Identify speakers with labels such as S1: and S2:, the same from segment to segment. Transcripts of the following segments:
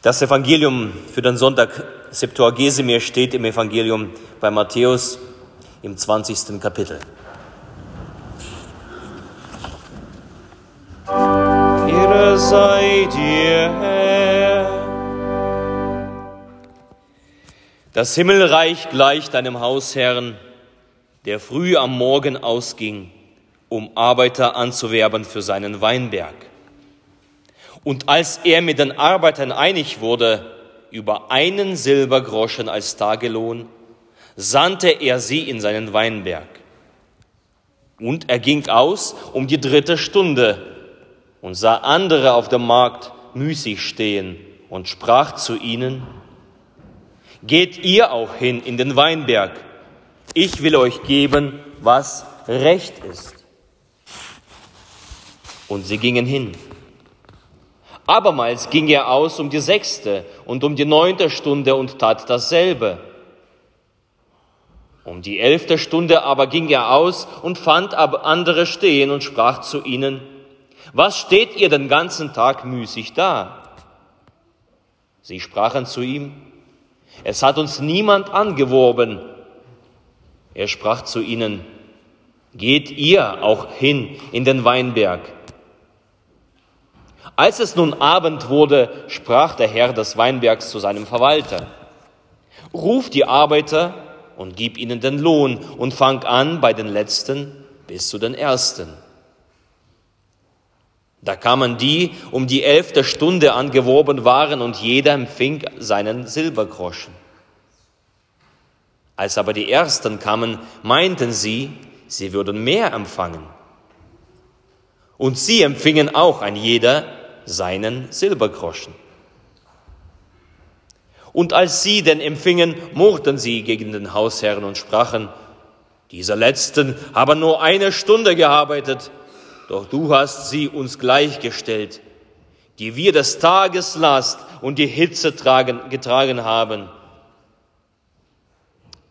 S1: Das Evangelium für den Sonntag Septuagesimir steht im Evangelium bei Matthäus im 20. Kapitel.
S2: Ehre sei dir, Herr.
S1: Das Himmelreich gleicht einem Hausherrn, der früh am Morgen ausging, um Arbeiter anzuwerben für seinen Weinberg. Und als er mit den Arbeitern einig wurde über einen Silbergroschen als Tagelohn, sandte er sie in seinen Weinberg. Und er ging aus um die dritte Stunde und sah andere auf dem Markt müßig stehen und sprach zu ihnen, Geht ihr auch hin in den Weinberg, ich will euch geben, was recht ist. Und sie gingen hin. Abermals ging er aus um die sechste und um die neunte Stunde und tat dasselbe. Um die elfte Stunde aber ging er aus und fand andere stehen und sprach zu ihnen, was steht ihr den ganzen Tag müßig da? Sie sprachen zu ihm, es hat uns niemand angeworben. Er sprach zu ihnen, geht ihr auch hin in den Weinberg. Als es nun Abend wurde, sprach der Herr des Weinbergs zu seinem Verwalter, ruf die Arbeiter und gib ihnen den Lohn und fang an bei den Letzten bis zu den Ersten. Da kamen die, um die elfte Stunde angeworben waren, und jeder empfing seinen Silbergroschen. Als aber die Ersten kamen, meinten sie, sie würden mehr empfangen. Und sie empfingen auch ein jeder seinen Silbergroschen. Und als sie den empfingen, murrten sie gegen den Hausherrn und sprachen, dieser Letzten haben nur eine Stunde gearbeitet, doch du hast sie uns gleichgestellt, die wir des Tages Last und die Hitze tragen, getragen haben.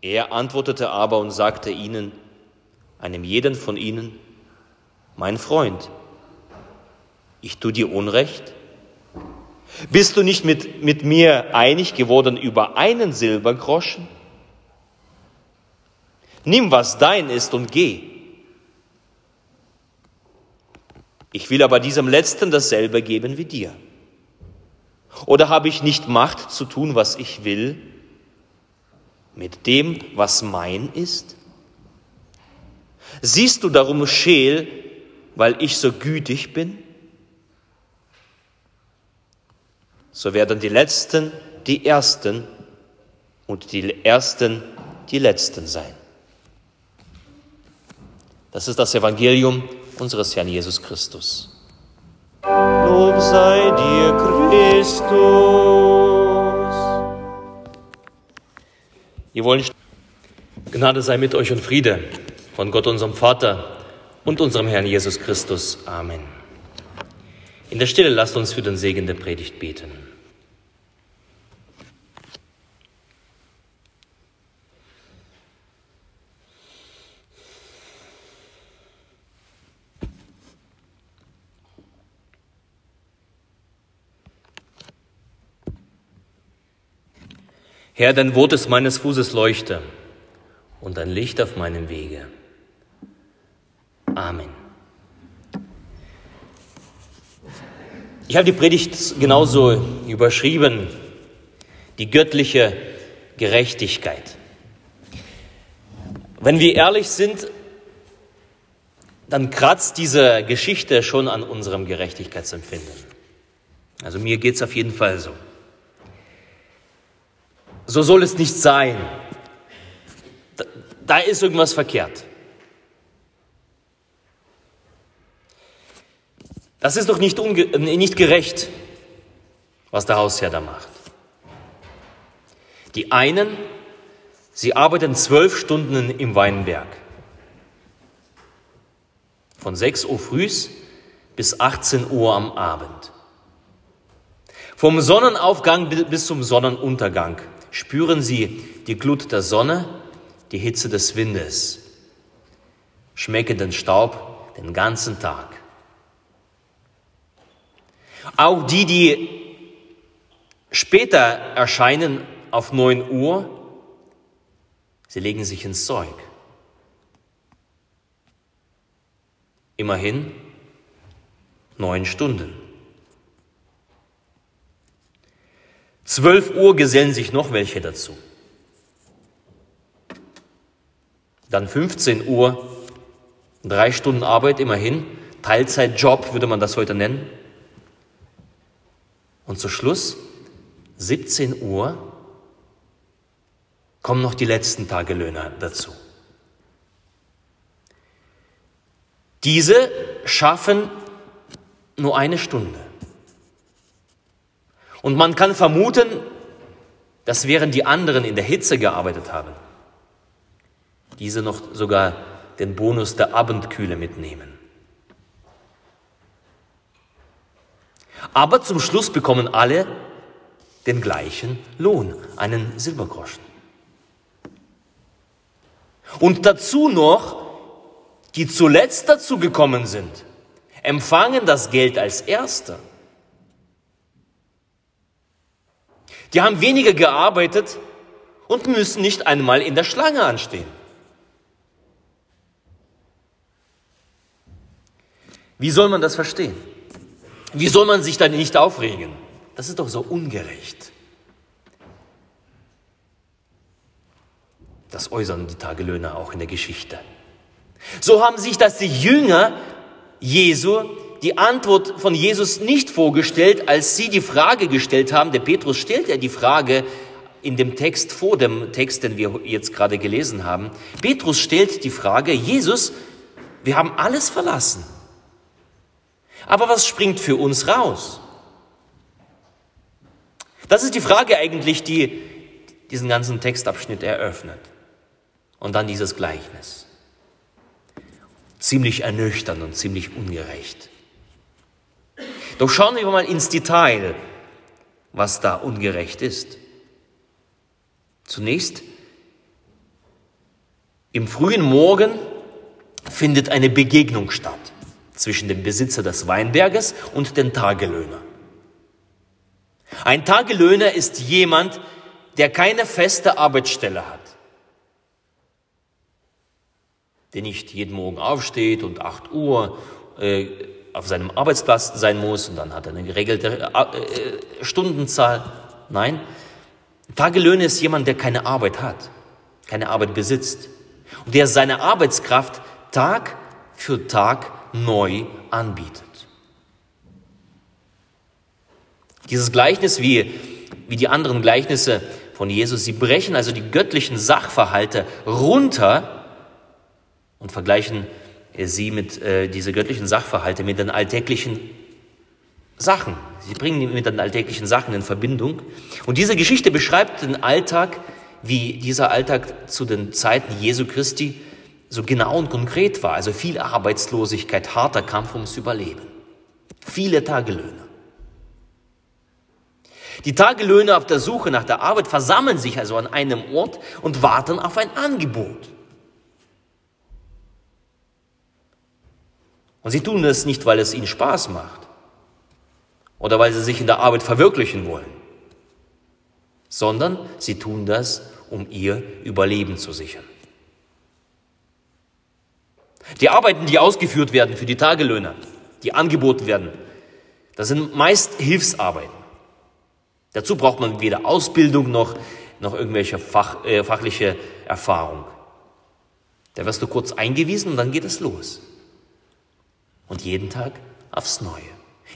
S1: Er antwortete aber und sagte ihnen, einem jeden von ihnen, mein Freund, ich tue dir Unrecht? Bist du nicht mit, mit mir einig geworden über einen Silbergroschen? Nimm, was dein ist und geh. Ich will aber diesem Letzten dasselbe geben wie dir. Oder habe ich nicht Macht zu tun, was ich will, mit dem, was mein ist? Siehst du darum scheel, weil ich so gütig bin? So werden die Letzten die Ersten und die Ersten die Letzten sein. Das ist das Evangelium unseres Herrn Jesus Christus.
S2: Lob sei dir, Christus.
S1: Ihr wollen Gnade sei mit euch und Friede von Gott, unserem Vater und unserem Herrn Jesus Christus. Amen. In der Stille lasst uns für den Segen der Predigt beten. Herr, dein Wort ist meines Fußes Leuchte und ein Licht auf meinem Wege. Amen. Ich habe die Predigt genauso überschrieben, die göttliche Gerechtigkeit. Wenn wir ehrlich sind, dann kratzt diese Geschichte schon an unserem Gerechtigkeitsempfinden. Also mir geht es auf jeden Fall so. So soll es nicht sein. Da, da ist irgendwas verkehrt. Das ist doch nicht, nicht gerecht, was der Hausherr da macht. Die einen, sie arbeiten zwölf Stunden im Weinberg. Von 6 Uhr frühs bis 18 Uhr am Abend. Vom Sonnenaufgang bis zum Sonnenuntergang spüren sie die Glut der Sonne, die Hitze des Windes, schmecken den Staub den ganzen Tag. Auch die, die Später erscheinen auf 9 Uhr, sie legen sich ins Zeug. Immerhin neun Stunden. 12 Uhr gesellen sich noch welche dazu. Dann 15 Uhr, drei Stunden Arbeit immerhin, Teilzeitjob würde man das heute nennen. Und zu Schluss, 17 Uhr, kommen noch die letzten Tagelöhner dazu. Diese schaffen nur eine Stunde. Und man kann vermuten, dass während die anderen in der Hitze gearbeitet haben, diese noch sogar den Bonus der Abendkühle mitnehmen. Aber zum Schluss bekommen alle den gleichen Lohn, einen Silbergroschen. Und dazu noch, die zuletzt dazu gekommen sind, empfangen das Geld als Erster. Die haben weniger gearbeitet und müssen nicht einmal in der Schlange anstehen. Wie soll man das verstehen? Wie soll man sich dann nicht aufregen? Das ist doch so ungerecht. Das äußern die Tagelöhner auch in der Geschichte. So haben sich das die Jünger Jesu die Antwort von Jesus nicht vorgestellt, als sie die Frage gestellt haben. Der Petrus stellt ja die Frage in dem Text vor dem Text, den wir jetzt gerade gelesen haben. Petrus stellt die Frage, Jesus, wir haben alles verlassen. Aber was springt für uns raus? Das ist die Frage eigentlich, die diesen ganzen Textabschnitt eröffnet. Und dann dieses Gleichnis. Ziemlich ernüchternd und ziemlich ungerecht. Doch schauen wir mal ins Detail, was da ungerecht ist. Zunächst, im frühen Morgen findet eine Begegnung statt zwischen dem Besitzer des Weinberges und den Tagelöhner. Ein Tagelöhner ist jemand, der keine feste Arbeitsstelle hat, der nicht jeden Morgen aufsteht und 8 Uhr äh, auf seinem Arbeitsplatz sein muss und dann hat er eine geregelte äh, äh, Stundenzahl. Nein, Tagelöhner ist jemand, der keine Arbeit hat, keine Arbeit besitzt und der seine Arbeitskraft Tag für Tag neu anbietet. Dieses Gleichnis, wie, wie die anderen Gleichnisse von Jesus, sie brechen also die göttlichen Sachverhalte runter und vergleichen sie mit äh, diese göttlichen Sachverhalte mit den alltäglichen Sachen. Sie bringen die mit den alltäglichen Sachen in Verbindung. Und diese Geschichte beschreibt den Alltag, wie dieser Alltag zu den Zeiten Jesu Christi so genau und konkret war. Also viel Arbeitslosigkeit, harter Kampf ums Überleben. Viele Tagelöhner. Die Tagelöhner auf der Suche nach der Arbeit versammeln sich also an einem Ort und warten auf ein Angebot. Und sie tun das nicht, weil es ihnen Spaß macht oder weil sie sich in der Arbeit verwirklichen wollen, sondern sie tun das, um ihr Überleben zu sichern. Die Arbeiten, die ausgeführt werden für die Tagelöhner, die angeboten werden, das sind meist Hilfsarbeiten. Dazu braucht man weder Ausbildung noch, noch irgendwelche Fach, äh, fachliche Erfahrung. Da wirst du kurz eingewiesen und dann geht es los. Und jeden Tag aufs Neue.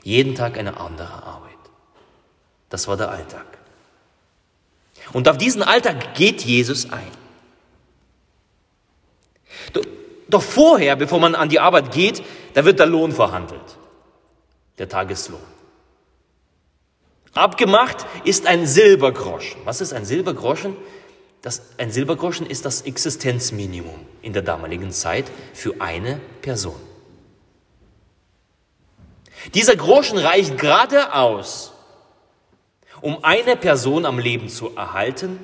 S1: Jeden Tag eine andere Arbeit. Das war der Alltag. Und auf diesen Alltag geht Jesus ein. Doch vorher, bevor man an die Arbeit geht, da wird der Lohn verhandelt. Der Tageslohn. Abgemacht ist ein Silbergroschen. Was ist ein Silbergroschen? Das, ein Silbergroschen ist das Existenzminimum in der damaligen Zeit für eine Person. Dieser Groschen reicht gerade aus, um eine Person am Leben zu erhalten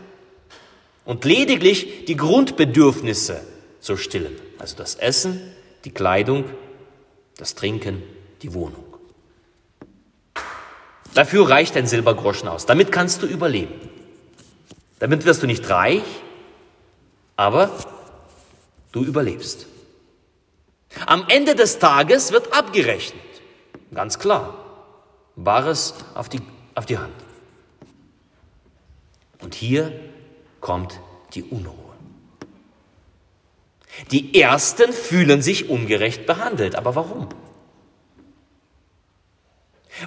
S1: und lediglich die Grundbedürfnisse zu stillen. Also das Essen, die Kleidung, das Trinken, die Wohnung. Dafür reicht ein Silbergroschen aus. Damit kannst du überleben. Damit wirst du nicht reich, aber du überlebst. Am Ende des Tages wird abgerechnet. Ganz klar. Bares auf die, auf die Hand. Und hier kommt die Unruhe. Die Ersten fühlen sich ungerecht behandelt. Aber warum?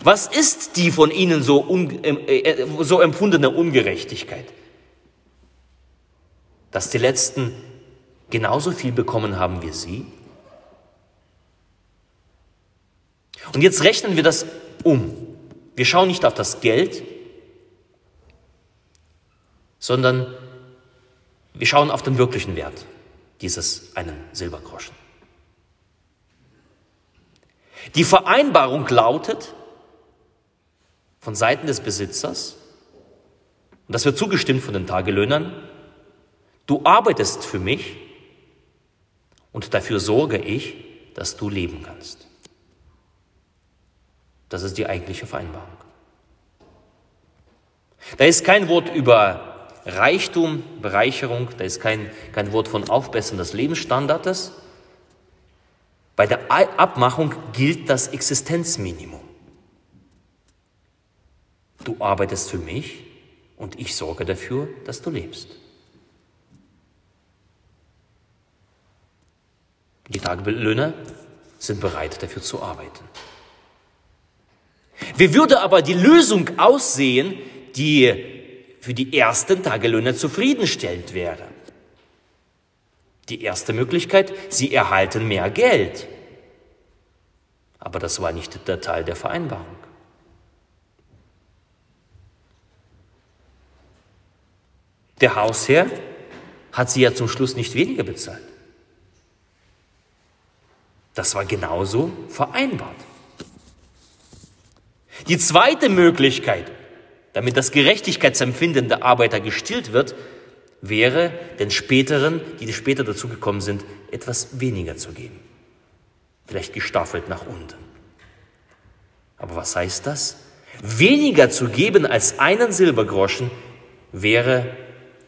S1: Was ist die von ihnen so, äh, äh, so empfundene Ungerechtigkeit? Dass die Letzten genauso viel bekommen haben wie sie? Und jetzt rechnen wir das um. Wir schauen nicht auf das Geld, sondern wir schauen auf den wirklichen Wert dieses einen Silbergroschen. Die Vereinbarung lautet von Seiten des Besitzers, und das wird zugestimmt von den Tagelöhnern, du arbeitest für mich und dafür sorge ich, dass du leben kannst. Das ist die eigentliche Vereinbarung. Da ist kein Wort über Reichtum, Bereicherung, da ist kein, kein Wort von Aufbessern des Lebensstandards. Bei der Abmachung gilt das Existenzminimum. Du arbeitest für mich und ich sorge dafür, dass du lebst. Die Tagelöhner sind bereit, dafür zu arbeiten. Wie würde aber die Lösung aussehen, die für die ersten Tagelöhner zufriedenstellend wäre? Die erste Möglichkeit, sie erhalten mehr Geld. Aber das war nicht der Teil der Vereinbarung. Der Hausherr hat sie ja zum Schluss nicht weniger bezahlt. Das war genauso vereinbart. Die zweite Möglichkeit, damit das Gerechtigkeitsempfinden der Arbeiter gestillt wird, wäre, den späteren, die später dazugekommen sind, etwas weniger zu geben. Vielleicht gestaffelt nach unten. Aber was heißt das? Weniger zu geben als einen Silbergroschen wäre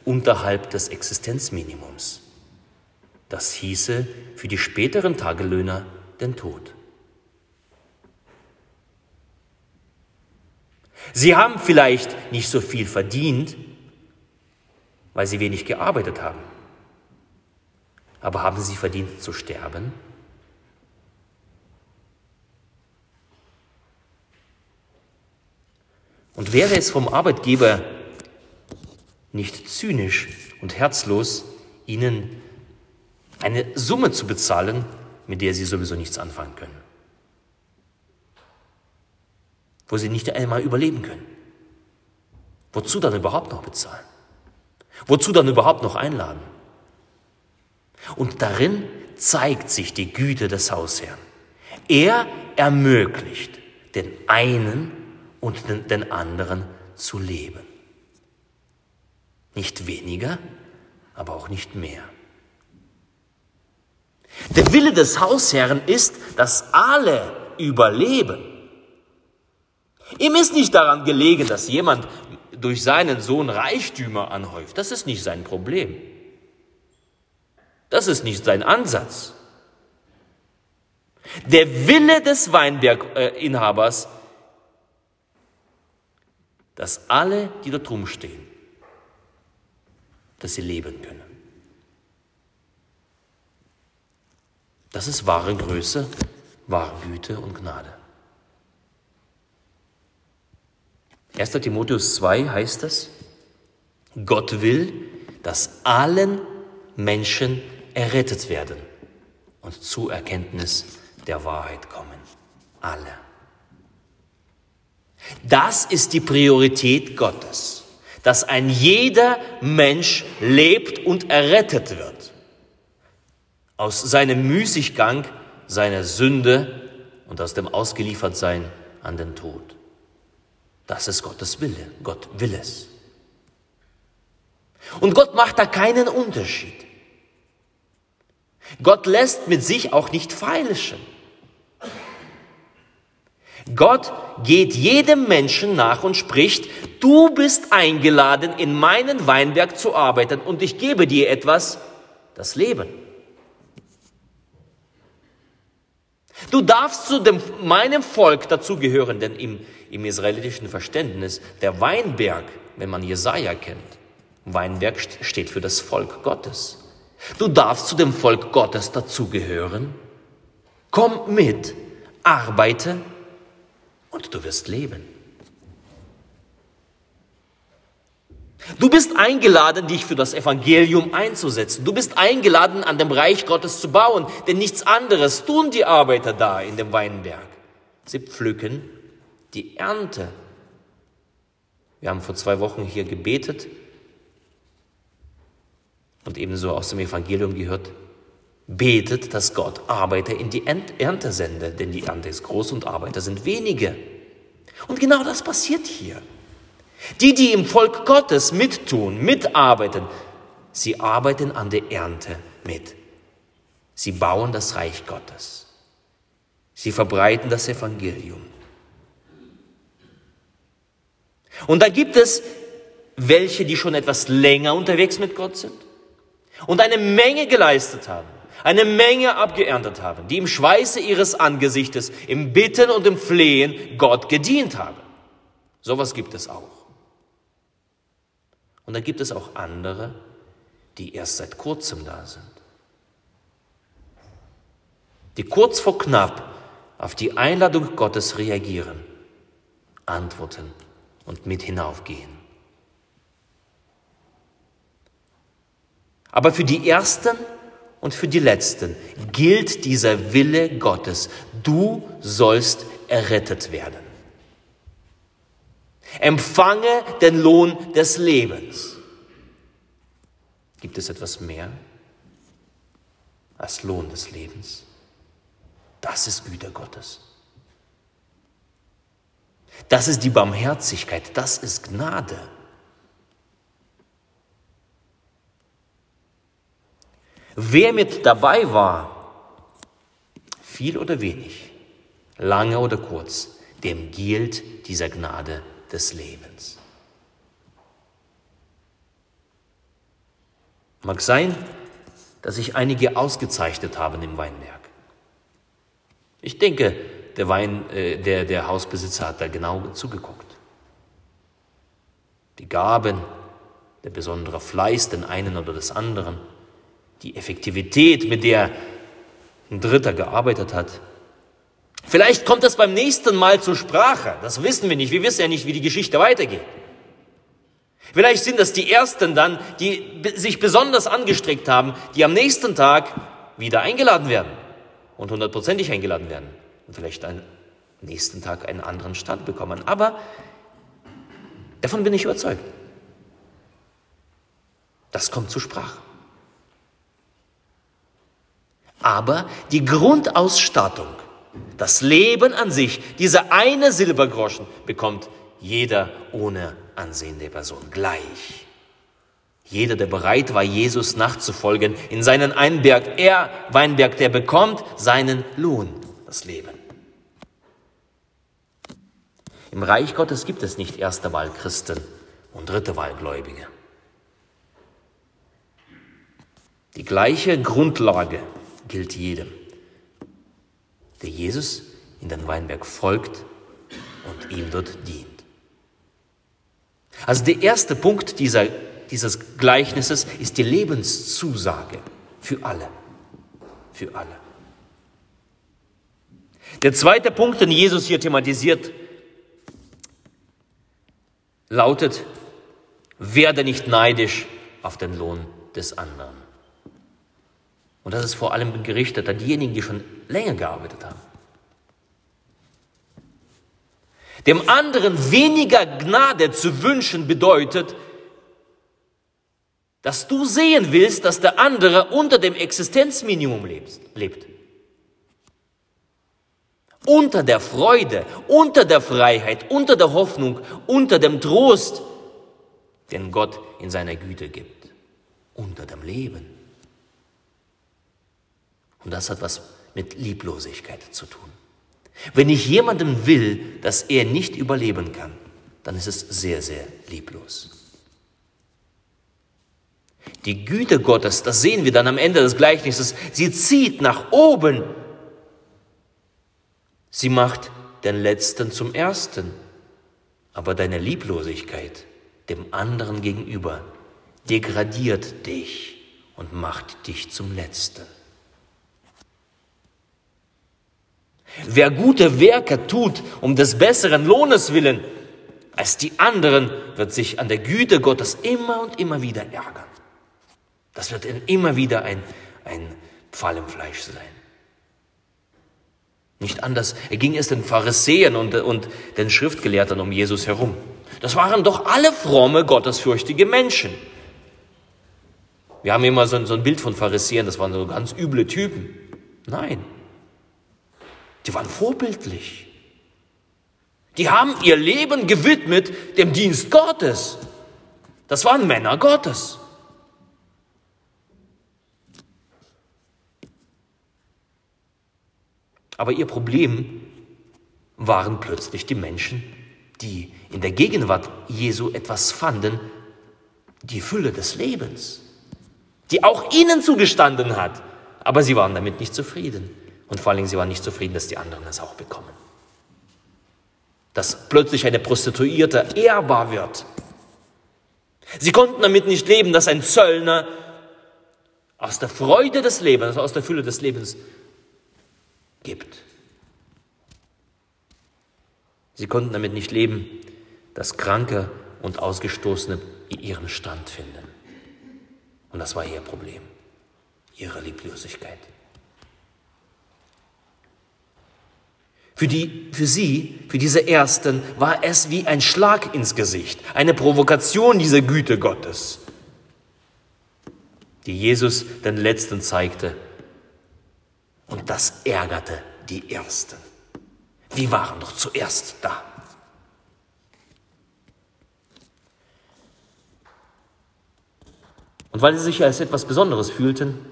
S1: unterhalb des Existenzminimums. Das hieße für die späteren Tagelöhner den Tod. Sie haben vielleicht nicht so viel verdient, weil sie wenig gearbeitet haben. Aber haben sie verdient zu sterben? Und wäre es vom Arbeitgeber nicht zynisch und herzlos, ihnen eine Summe zu bezahlen, mit der sie sowieso nichts anfangen können? Wo sie nicht einmal überleben können. Wozu dann überhaupt noch bezahlen? Wozu dann überhaupt noch einladen? Und darin zeigt sich die Güte des Hausherrn. Er ermöglicht den einen und den, anderen zu leben. Nicht weniger, aber auch nicht mehr. Der Wille des Hausherrn ist, dass alle überleben. Ihm ist nicht daran gelegen, dass jemand durch seinen Sohn Reichtümer anhäuft. Das ist nicht sein Problem. Das ist nicht sein Ansatz. Der Wille des Weinberginhabers, dass alle, die da drum stehen, dass sie leben können. Das ist wahre Größe, wahre Güte und Gnade. 1. Timotheus 2 heißt es, Gott will, dass allen Menschen errettet werden und zur Erkenntnis der Wahrheit kommen. Alle. Das ist die Priorität Gottes, dass ein jeder Mensch lebt und errettet wird. Aus seinem Müßiggang, seiner Sünde und aus dem Ausgeliefertsein an den Tod. Das ist Gottes Wille. Gott will es. Und Gott macht da keinen Unterschied. Gott lässt mit sich auch nicht feilschen. Gott geht jedem Menschen nach und spricht, du bist eingeladen, in meinen Weinberg zu arbeiten und ich gebe dir etwas, das Leben. Du darfst zu dem, meinem Volk dazugehören, denn im, im israelitischen Verständnis, der Weinberg, wenn man Jesaja kennt, Weinberg steht für das Volk Gottes. Du darfst zu dem Volk Gottes dazugehören. Komm mit, arbeite und du wirst leben. Du bist eingeladen, dich für das Evangelium einzusetzen. Du bist eingeladen, an dem Reich Gottes zu bauen, denn nichts anderes tun die Arbeiter da in dem Weinberg. Sie pflücken die Ernte. Wir haben vor zwei Wochen hier gebetet und ebenso aus dem Evangelium gehört, betet, dass Gott Arbeiter in die Ernte sende, denn die Ernte ist groß und Arbeiter sind wenige. Und genau das passiert hier. Die, die im Volk Gottes mittun, mitarbeiten, sie arbeiten an der Ernte mit. Sie bauen das Reich Gottes. Sie verbreiten das Evangelium. Und da gibt es welche, die schon etwas länger unterwegs mit Gott sind und eine Menge geleistet haben, eine Menge abgeerntet haben, die im Schweiße ihres Angesichtes, im Bitten und im Flehen Gott gedient haben. Sowas gibt es auch. Und dann gibt es auch andere, die erst seit kurzem da sind. Die kurz vor knapp auf die Einladung Gottes reagieren, antworten und mit hinaufgehen. Aber für die Ersten und für die Letzten gilt dieser Wille Gottes. Du sollst errettet werden. Empfange den Lohn des Lebens. Gibt es etwas mehr als Lohn des Lebens? Das ist Güte Gottes. Das ist die Barmherzigkeit, das ist Gnade. Wer mit dabei war, viel oder wenig, lange oder kurz, dem gilt dieser Gnade des Lebens. Mag sein, dass sich einige ausgezeichnet haben im Weinberg. Ich denke, der, Wein, äh, der, der Hausbesitzer hat da genau zugeguckt. Die Gaben, der besondere Fleiß den einen oder des anderen, die Effektivität, mit der ein Dritter gearbeitet hat, Vielleicht kommt das beim nächsten Mal zur Sprache. Das wissen wir nicht. Wir wissen ja nicht, wie die Geschichte weitergeht. Vielleicht sind das die Ersten dann, die sich besonders angestreckt haben, die am nächsten Tag wieder eingeladen werden und hundertprozentig eingeladen werden und vielleicht am nächsten Tag einen anderen Stand bekommen. Aber davon bin ich überzeugt. Das kommt zur Sprache. Aber die Grundausstattung das Leben an sich, dieser eine Silbergroschen, bekommt jeder ohne Ansehen der Person gleich. Jeder, der bereit war, Jesus nachzufolgen in seinen Einberg, er, Weinberg, der bekommt seinen Lohn, das Leben. Im Reich Gottes gibt es nicht erste Wahl Christen und dritte Wahl Gläubige. Die gleiche Grundlage gilt jedem der Jesus in den Weinberg folgt und ihm dort dient. Also der erste Punkt dieser, dieses Gleichnisses ist die Lebenszusage für alle. Für alle. Der zweite Punkt, den Jesus hier thematisiert, lautet, werde nicht neidisch auf den Lohn des anderen. Und das ist vor allem gerichtet an diejenigen, die schon länger gearbeitet haben. Dem anderen weniger Gnade zu wünschen bedeutet, dass du sehen willst, dass der andere unter dem Existenzminimum lebt. Unter der Freude, unter der Freiheit, unter der Hoffnung, unter dem Trost, den Gott in seiner Güte gibt. Unter dem Leben. Und das hat was mit Lieblosigkeit zu tun. Wenn ich jemandem will, dass er nicht überleben kann, dann ist es sehr, sehr lieblos. Die Güte Gottes, das sehen wir dann am Ende des Gleichnisses, sie zieht nach oben. Sie macht den Letzten zum Ersten. Aber deine Lieblosigkeit dem anderen gegenüber degradiert dich und macht dich zum Letzten. Wer gute Werke tut um des besseren Lohnes willen als die anderen, wird sich an der Güte Gottes immer und immer wieder ärgern. Das wird immer wieder ein, ein Pfeil im Fleisch sein. Nicht anders ging es den Pharisäern und, und den Schriftgelehrten um Jesus herum. Das waren doch alle fromme, gottesfürchtige Menschen. Wir haben immer so, so ein Bild von Pharisäern, das waren so ganz üble Typen. Nein, die waren vorbildlich. Die haben ihr Leben gewidmet dem Dienst Gottes. Das waren Männer Gottes. Aber ihr Problem waren plötzlich die Menschen, die in der Gegenwart Jesu etwas fanden, die Fülle des Lebens, die auch ihnen zugestanden hat. Aber sie waren damit nicht zufrieden. Und vor Dingen, sie waren nicht zufrieden, dass die anderen es auch bekommen. Dass plötzlich eine Prostituierte ehrbar wird. Sie konnten damit nicht leben, dass ein Zöllner aus der Freude des Lebens, also aus der Fülle des Lebens gibt. Sie konnten damit nicht leben, dass Kranke und Ausgestoßene ihren Stand finden. Und das war ihr Problem, ihre Lieblosigkeit. Für, die, für sie, für diese Ersten, war es wie ein Schlag ins Gesicht, eine Provokation dieser Güte Gottes, die Jesus den Letzten zeigte. Und das ärgerte die Ersten. Wir waren doch zuerst da. Und weil sie sich als etwas Besonderes fühlten,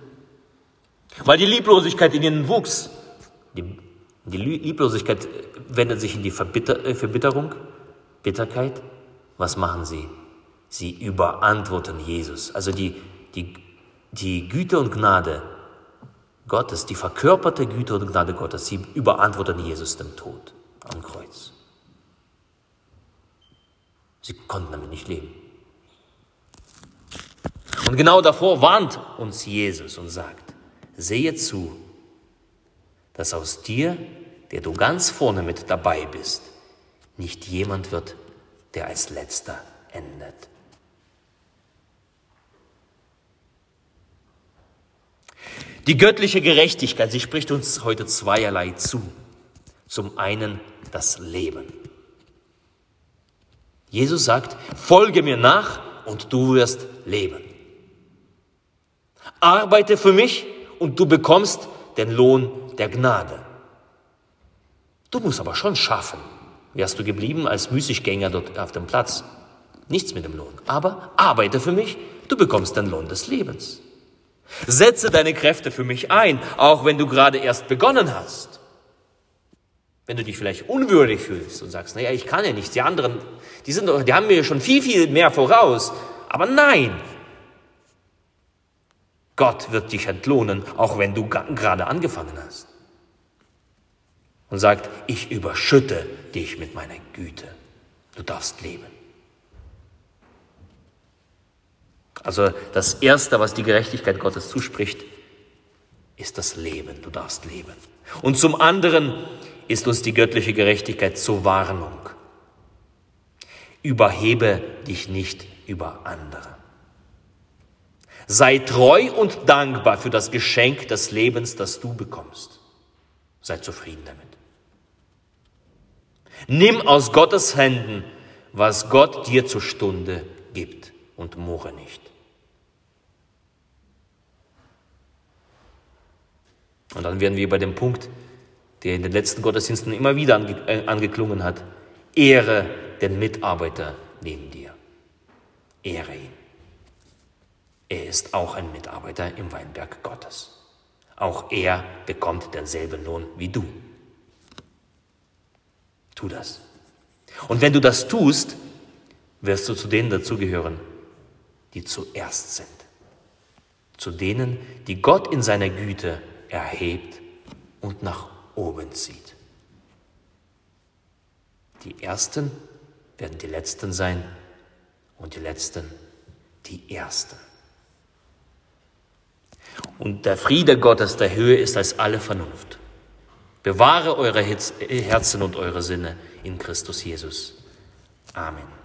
S1: weil die Lieblosigkeit in ihnen wuchs, die die Lieblosigkeit wendet sich in die Verbitter äh, Verbitterung, Bitterkeit. Was machen sie? Sie überantworten Jesus. Also die, die, die Güte und Gnade Gottes, die verkörperte Güte und Gnade Gottes, sie überantworten Jesus dem Tod am Kreuz. Sie konnten damit nicht leben. Und genau davor warnt uns Jesus und sagt, sehe zu, dass aus dir, der du ganz vorne mit dabei bist, nicht jemand wird, der als letzter endet. Die göttliche Gerechtigkeit, sie spricht uns heute zweierlei zu. Zum einen das Leben. Jesus sagt, folge mir nach und du wirst leben. Arbeite für mich und du bekommst den Lohn der Gnade. Du musst aber schon schaffen. Wärst du geblieben als Müßiggänger dort auf dem Platz? Nichts mit dem Lohn. Aber arbeite für mich, du bekommst den Lohn des Lebens. Setze deine Kräfte für mich ein, auch wenn du gerade erst begonnen hast. Wenn du dich vielleicht unwürdig fühlst und sagst, naja, ich kann ja nicht, die anderen, die, sind, die haben mir schon viel, viel mehr voraus. Aber nein, Gott wird dich entlohnen, auch wenn du gerade angefangen hast und sagt, ich überschütte dich mit meiner Güte. Du darfst leben. Also das Erste, was die Gerechtigkeit Gottes zuspricht, ist das Leben. Du darfst leben. Und zum anderen ist uns die göttliche Gerechtigkeit zur Warnung. Überhebe dich nicht über andere. Sei treu und dankbar für das Geschenk des Lebens, das du bekommst. Sei zufrieden damit. Nimm aus Gottes Händen, was Gott dir zur Stunde gibt und murre nicht. Und dann werden wir bei dem Punkt, der in den letzten Gottesdiensten immer wieder ange äh, angeklungen hat. Ehre den Mitarbeiter neben dir. Ehre ihn. Er ist auch ein Mitarbeiter im Weinberg Gottes. Auch er bekommt denselben Lohn wie du. Tu das. Und wenn du das tust, wirst du zu denen dazugehören, die zuerst sind. Zu denen, die Gott in seiner Güte erhebt und nach oben zieht. Die Ersten werden die Letzten sein und die Letzten die Ersten. Und der Friede Gottes der Höhe ist als alle Vernunft. Bewahre eure Herzen und eure Sinne in Christus Jesus. Amen.